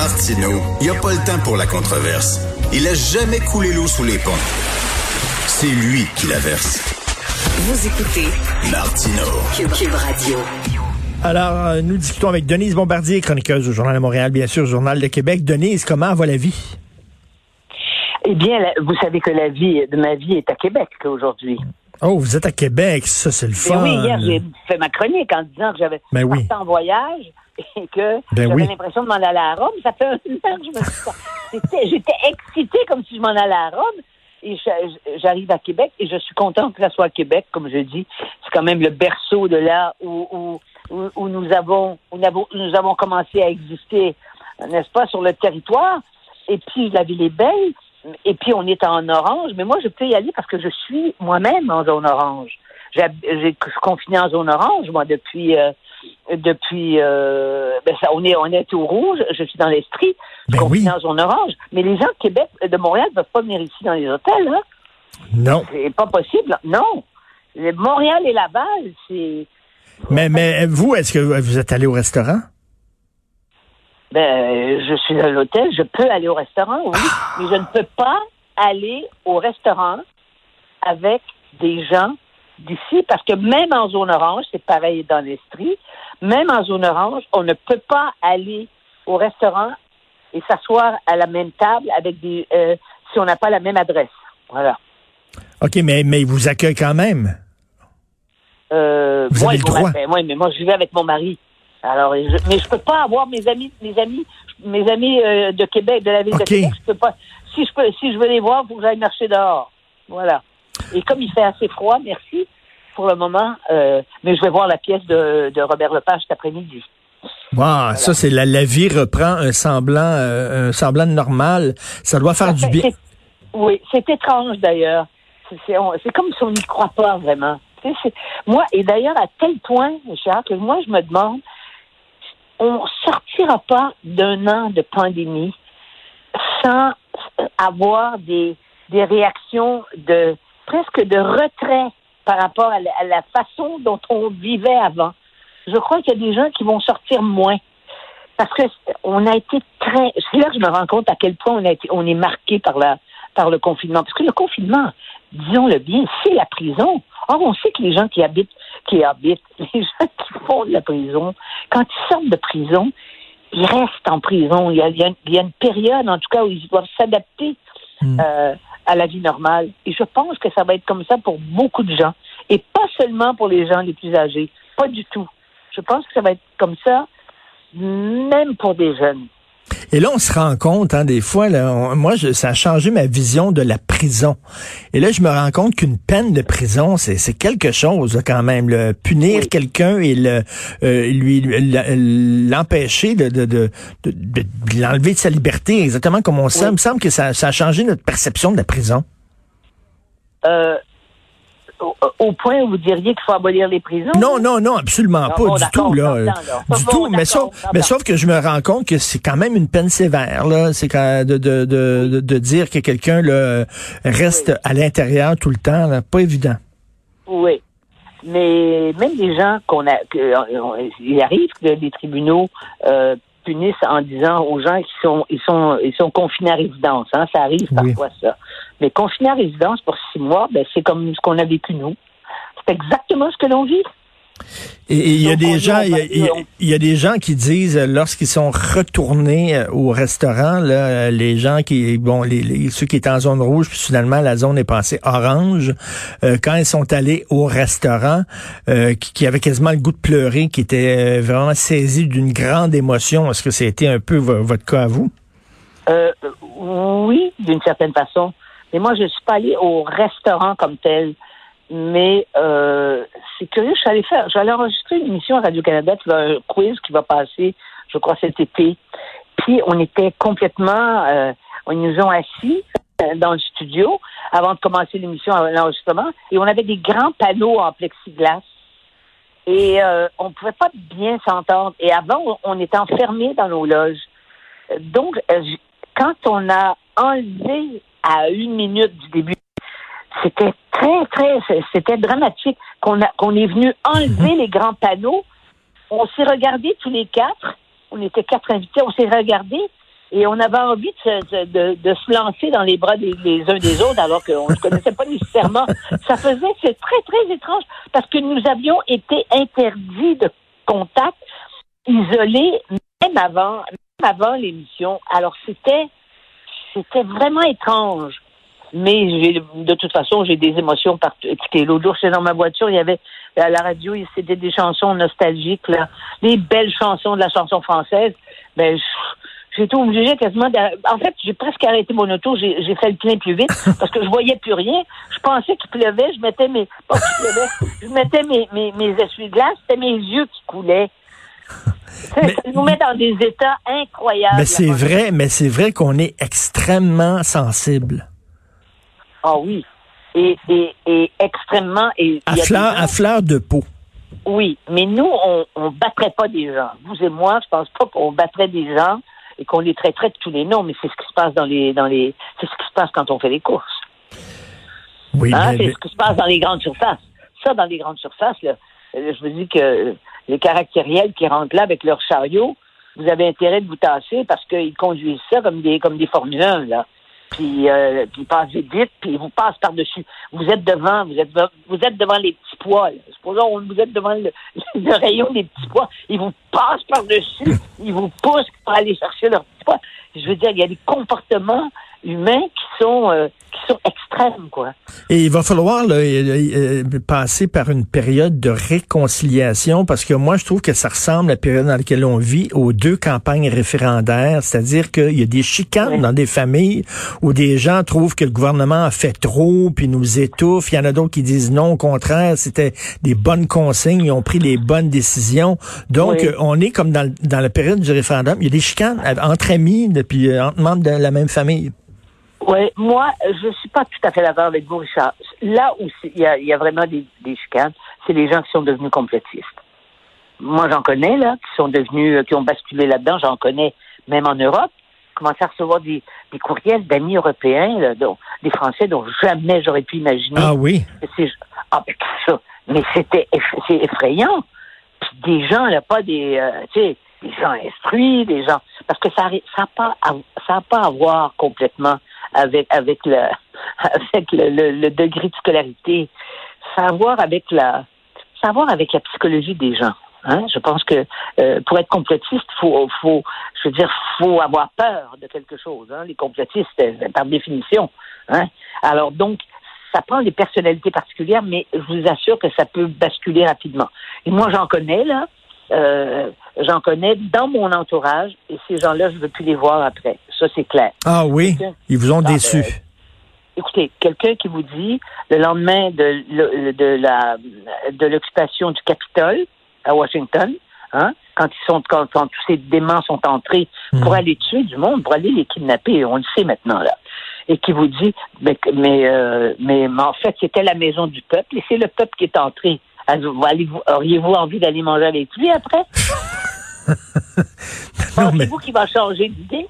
Martineau, il n'y a pas le temps pour la controverse. Il a jamais coulé l'eau sous les ponts. C'est lui qui la verse. Vous écoutez Martineau. Cube, Radio. Alors, euh, nous discutons avec Denise Bombardier, chroniqueuse au Journal de Montréal, bien sûr, Journal de Québec. Denise, comment va la vie? Eh bien, vous savez que la vie de ma vie est à Québec aujourd'hui. Oh, vous êtes à Québec, ça c'est le fun. oui, hier, j'ai fait ma chronique en disant que j'avais Ben oui. en voyage et que Ben j'avais oui. l'impression de m'en aller à Rome. Ça fait un an que je me suis... J'étais- excitée comme si je m'en allais à Rome. Et j'arrive à Québec et je suis contente que ça soit à Québec, comme je dis. C'est quand même le berceau de là où, où, nous, avons, où nous avons commencé à exister, n'est-ce pas, sur le territoire. Et puis, la ville est belle. Et puis, on est en orange. Mais moi, je peux y aller parce que je suis moi-même en zone orange. J'ai, confiné en zone orange, moi, depuis, euh, depuis, euh, ben ça, on est, on est au rouge. Je suis dans l'esprit. Je Ben oui. en zone orange. Mais les gens de Québec, de Montréal, ne peuvent pas venir ici dans les hôtels, hein. Non. C'est pas possible. Non. Montréal et Laval, c'est, Mais, mais vous, est-ce que vous êtes allé au restaurant? Ben, je suis à l'hôtel, je peux aller au restaurant, oui. Mais je ne peux pas aller au restaurant avec des gens d'ici parce que même en zone orange, c'est pareil dans l'Estrie, même en zone orange, on ne peut pas aller au restaurant et s'asseoir à la même table avec des euh, si on n'a pas la même adresse. Voilà. OK, mais, mais ils vous accueillent quand même? Euh, Vous moi, avez le droit. Ouais, mais moi je vivais avec mon mari. Alors, je, mais je peux pas avoir mes amis, mes amis, mes amis euh, de Québec, de la ville de Québec. Je peux pas. Si je peux, si je veux les voir, faut que j'aille marcher dehors. Voilà. Et comme il fait assez froid, merci pour le moment. euh, mais je vais voir la pièce de, de Robert Lepage cet après-midi. Wow, ça c'est la, la vie reprend un semblant, euh, un semblant de normal. Ça doit faire du bien. Oui, c'est étrange d'ailleurs. C'est- C'est on- c'est comme si on n'y croit pas vraiment. Moi, et d'ailleurs, à tel point, Richard, que moi, je me demande, on sortira pas d'un an de pandémie sans avoir des, réactions de presque de retrait par rapport à la, façon dont on vivait avant. Je crois qu'il y a des gens qui vont sortir moins. Parce que on a été très. C'est là que je me rends compte à quel point on est marqué par la, par le confinement. Parce que le confinement, disons-le bien, c'est la prison. Or, on sait que les gens qui habitent, qui habitent, les gens qui font de la prison, quand ils sortent de prison, ils restent en prison. Il y a, il y a une- il y a une période, en tout cas, où ils doivent s'adapter Hmm. euh, à la vie normale. Et je pense que ça va être comme ça pour beaucoup de gens. Et pas seulement pour les gens les plus âgés. Pas du tout. Je pense que ça va être comme ça, même pour des jeunes. Et là, on se rend compte, hein, des fois, là, on- moi, je, ça a changé ma vision de la prison. Et là, je me rends compte qu'une peine de prison, c'est quelque chose là, quand même. là. Punir Oui. quelqu'un et le, euh, lui l'empêcher de, de, de, de, de l'enlever de sa liberté, exactement comme on sait. Il me semble que ça, ça a changé notre perception de la prison. Euh, au, point où vous diriez qu'il faut abolir les prisons? Non, non, non, absolument pas, bon, du tout, là. Du Bon, tout, mais sauf, mais sauf que je me rends compte que c'est quand même une peine sévère, là. C'est quand de, de, de, de, dire que quelqu'un, reste Oui. à l'intérieur tout le temps, là. Pas évident. Oui. Mais même les gens qu'on a, euh, on- il arrive que les tribunaux euh, punissent en disant aux gens qu'ils sont, ils sont, ils sont confinés à résidence. Hein, ça arrive Oui. parfois ça. Mais confinés à résidence pour ben c'est comme ce qu'on a vécu nous. C'est exactement ce que l'on vit. Et il y a des gens, il y, a- des gens qui disent euh, lorsqu'ils sont retournés euh, au restaurant, là, euh, les gens qui, bon, les, les- ceux qui étaient en zone rouge, puis finalement la zone est passée orange. euh, quand ils sont allés au restaurant, euh, qui, qui avaient quasiment le goût de pleurer, qui étaient vraiment saisis d'une grande émotion. Est-ce que été un peu vo- votre cas à vous? Euh, oui, d'une certaine façon. Mais moi, je suis pas allée au restaurant comme tel. Mais euh, c'est curieux, je suis allée faire, j'allais enregistrer une émission à Radio-Canada, un quiz qui va passer, je crois, cet été. Puis on était complètement, euh, ils nous ont assis euh, dans le studio avant de commencer l'émission, avant l'enregistrement, et on avait des grands panneaux en plexiglas. Et euh, on ne pouvait pas bien s'entendre. Et avant, on, on était enfermés dans nos loges. Euh, Donc, euh, quand on a enlevé à une minute du début, c'était très, très, c'était dramatique qu'on qu'on est venu enlever les grands panneaux. On s'est regardés tous les quatre. On était quatre invités. On s'est regardés Et on avait envie de, de, de se lancer dans les bras des, uns des autres alors qu'on ne se connaissait pas nécessairement. Ça faisait, c'est très, très étrange parce que nous avions été interdits de contact, isolés, même avant, même avant l'émission. Alors c'était, c'était vraiment étrange. Mais de toute façon, j'ai des émotions partout. Écoutez, l'autre jour, j'étais dans ma voiture, il y avait à la radio, c'était des chansons nostalgiques, là, des belles chansons de la chanson française. Ben, j'ai été obligée quasiment. En fait, j'ai presque arrêté mon auto. J'ai fait le plein plus vite parce que je voyais plus rien. Je pensais qu'il pleuvait. Je mettais mes... Pas qu'il pleuvait. Je mettais mes, mes, mes essuie-glaces. C'était mes yeux qui coulaient. Ça nous met dans des états incroyables. Mais c'est vrai, mais c'est vrai qu'on est extrêmement sensible. Ah oui. Et, et, et extrêmement... Et, à, fleur, à fleur de peau. Oui, mais nous, on ne battrait pas des gens. Vous et moi, je pense pas qu'on battrait des gens et qu'on les traiterait de tous les noms, mais c'est ce qui se passe dans les dans les c'est ce qui se passe quand on fait les courses. Oui, hein, c'est ce qui se passe dans les grandes surfaces. Ça, dans les grandes surfaces, là, euh, je vous dis que les caractériels qui rentrent là avec leur chariot, vous avez intérêt de vous tasser parce qu'ils conduisent ça comme des comme des Formule 1, là puis, euh, puis passe vite, vite, puis vous passe par-dessus. Vous êtes devant, vous êtes vous êtes devant les petits pois. Là. Supposons vous êtes devant le, le, rayon des petits pois. Ils vous passent par-dessus, ils vous poussent pour aller chercher leurs petits pois. Je veux dire, il y a des comportements humains qui sont euh, quoi. Et il va falloir là, euh, euh, passer par une période de réconciliation parce que moi, je trouve que ça ressemble à la période dans laquelle on vit aux deux campagnes référendaires, c'est-à-dire qu'il y a des chicanes dans des familles où des gens trouvent que le gouvernement a fait trop puis nous étouffe. Il y en a d'autres qui disent non, au contraire, c'était des bonnes consignes, ils ont pris les bonnes décisions. Donc, on est comme dans, dans la période du référendum. Il y a des chicanes entre amis, puis entre membres de la même famille. Oui, moi, je suis pas tout à fait d'accord avec vous, Richard. Là où il y a, y a, vraiment des, des chicanes, c'est les gens qui sont devenus complétistes. Moi, j'en connais, là, qui sont devenus, euh, qui ont basculé là-dedans, j'en connais même en Europe, commencé à recevoir des, des courriels d'amis européens, là, dont, des Français dont jamais j'aurais pu imaginer. Ah oui? Ah, ben, ça. Mais c'était c'est effrayant. Puis des gens, là, pas des, euh, tu sais, des gens instruits, des gens, parce que ça ça pas, ça n'a pas à voir complètement avec avec le avec le, degré de scolarité, savoir avec la savoir avec la psychologie des gens. Hein? Je pense que euh, pour être complotiste, faut, faut, je veux dire, faut avoir peur de quelque chose. Hein? Les complotistes, euh, par définition. Hein? Alors donc, ça prend des personnalités particulières, mais je vous assure que ça peut basculer rapidement. Et moi, j'en connais là. Euh, j'en connais dans mon entourage et ces gens-là, je ne veux plus les voir après. Ça, c'est clair. Ah oui? Ils vous ont ah, déçu. Ben, écoutez, quelqu'un qui vous dit le lendemain de, de la de l'occupation du Capitole à Washington, hein, quand ils sont quand, tous ces déments sont entrés pour hmm. aller tuer du monde, pour aller les kidnapper, on le sait maintenant là, et qui vous dit mais mais, euh, mais en fait c'était la maison du peuple et c'est le peuple qui est entré Auriez-vous envie d'aller manger avec lui après? Pensez-vous qu'il va changer d'idée?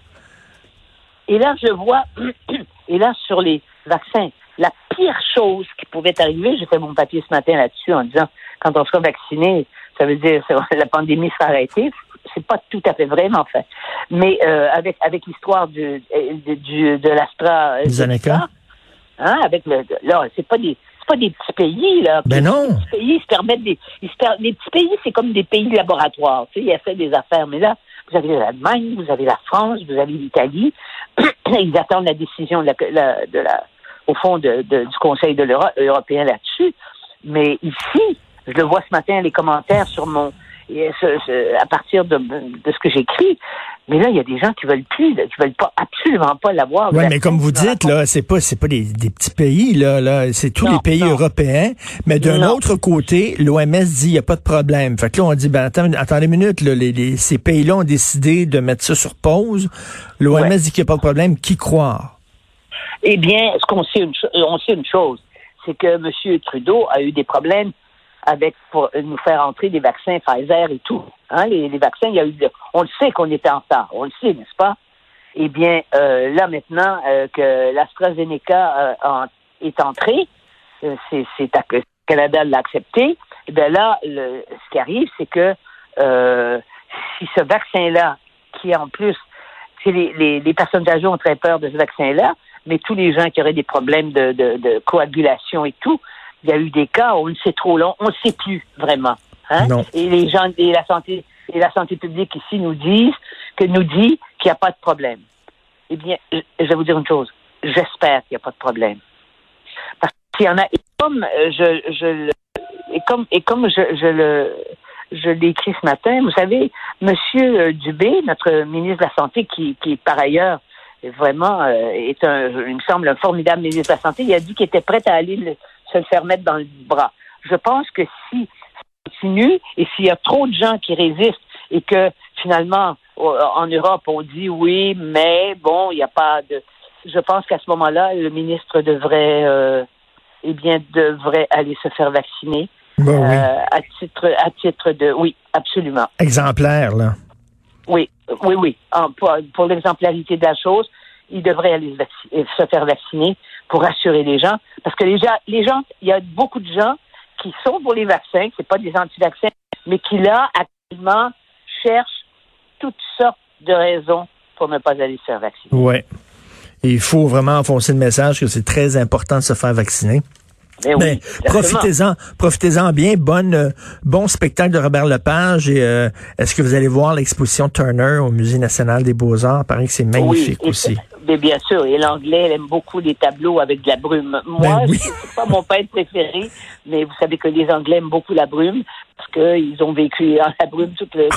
Et là, je vois, et là, sur les vaccins, la pire chose qui pouvait arriver, j'ai fait mon papier ce matin là-dessus en disant, quand on sera vacciné, ça veut dire que la pandémie sera arrêtée. C'est pas tout à fait vrai, mais enfin. Mais euh, avec avec l'histoire du, du de l'Astra, hein, avec le là, c'est pas des pas des petits pays, là. Ben non. Les petits pays se permettent des. les petits pays, c'est comme des pays laboratoires. Tu sais, ils fait des affaires. Mais là, vous avez l'Allemagne, vous avez la France, vous avez l'Italie. ils attendent la décision de la, de la, au fond de, du Conseil de l'Europe européen là-dessus. Mais ici, je le vois ce matin, les commentaires sur mon à partir de, de ce que j'écris. Mais là, il y a des gens qui veulent plus, qui veulent pas absolument pas l'avoir. Oui, mais comme vous dites, là, c'est pas c'est pas des, des, petits pays, là, là c'est tous les pays européens. Mais d'un autre côté, l'OMS dit il y a pas de problème. Fait que là, on dit ben attendez, attendez une minute, là, les, ces pays-là ont décidé de mettre ça sur pause. L'OMS dit qu'il n'y a pas de problème. Qui croire? Eh bien, ce qu'on sait, une, on sait une chose, c'est que M. Trudeau a eu des problèmes avec pour nous faire entrer des vaccins Pfizer et tout. Hein, les, vaccins, il y a eu, on le sait qu'on était en retard, on le sait, n'est-ce pas? Eh bien, euh, là maintenant euh, que l'AstraZeneca euh, est entré, c'est c'est que Canada l'a accepté. Eh bien là, le, ce qui arrive, c'est que si ce vaccin-là, qui en plus les, les, personnes âgées ont très peur de ce vaccin-là, mais tous les gens qui auraient des problèmes de, de, coagulation et tout, il y a eu des cas où on ne sait trop long, on ne sait plus vraiment. Hein? Et les gens et la santé et la santé publique ici nous disent que nous dit qu'il n'y a pas de problème. Eh bien, je vais vous dire une chose. J'espère qu'il n'y a pas de problème. Parce qu'il y en a, et comme euh, je, je et comme et comme je, je le je l'ai écrit ce matin, vous savez, Monsieur euh, Dubé, notre ministre de la Santé, qui, qui par ailleurs vraiment euh, est un, il me semble, un formidable ministre de la Santé, il a dit qu'il était prêt à aller se le faire mettre dans le bras. Je pense que si ça continue et s'il y a trop de gens qui résistent et que finalement en Europe on dit oui, mais bon, il n'y a pas de. Je pense qu'à ce moment-là, le ministre devrait, euh, eh bien, devrait aller se faire vacciner. Ben oui. Euh, à titre, à titre de, oui, absolument. Exemplaire là. Oui, oui, oui. pour, pour l'exemplarité de la chose, il devrait aller se faire vacciner pour rassurer les gens. Parce que les gens, les gens, il y a beaucoup de gens qui sont pour les vaccins, c'est pas des anti-vaccins, mais qui là, actuellement, cherchent toutes sortes de raisons pour ne pas aller se faire vacciner. Oui. Il faut vraiment enfoncer le message que c'est très important de se faire vacciner. Ben Mais, profitez-en, profitez-en bien. Bonne, euh, bon spectacle de Robert Lepage. Et euh, est-ce que vous allez voir l'exposition Turner au Musée national des Beaux-Arts? Paraît que c'est magnifique aussi. Mais bien sûr, et l'anglais aime beaucoup les tableaux avec de la brume. Moi, ben oui. c'est pas mon peintre préféré, mais vous savez que les Anglais aiment beaucoup la brume parce qu'ils ont vécu dans la brume toute, le,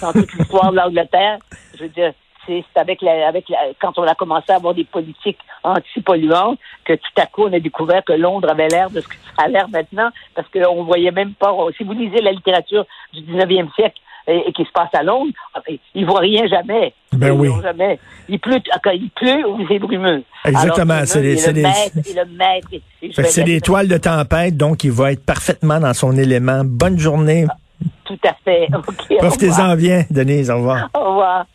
dans toute l'histoire de l'Angleterre. Je veux dire, c'est avec la, avec la, quand on a commencé à avoir des politiques anti-polluantes que tout à coup on a découvert que Londres avait l'air de ce que ça a l'air maintenant parce qu'on voyait même pas. Si vous lisez la littérature du 19e siècle, et, qui se passe à Londres, ils voient rien jamais. Ben oui. Jamais. Il pleut, quand il pleut ou c'est brumeux. Exactement. C'est des, c'est des, c'est des toiles de tempête, donc il va être parfaitement dans son élément. Bonne journée. Tout à fait. Profitez-en bien, Denise. Au revoir. Au revoir.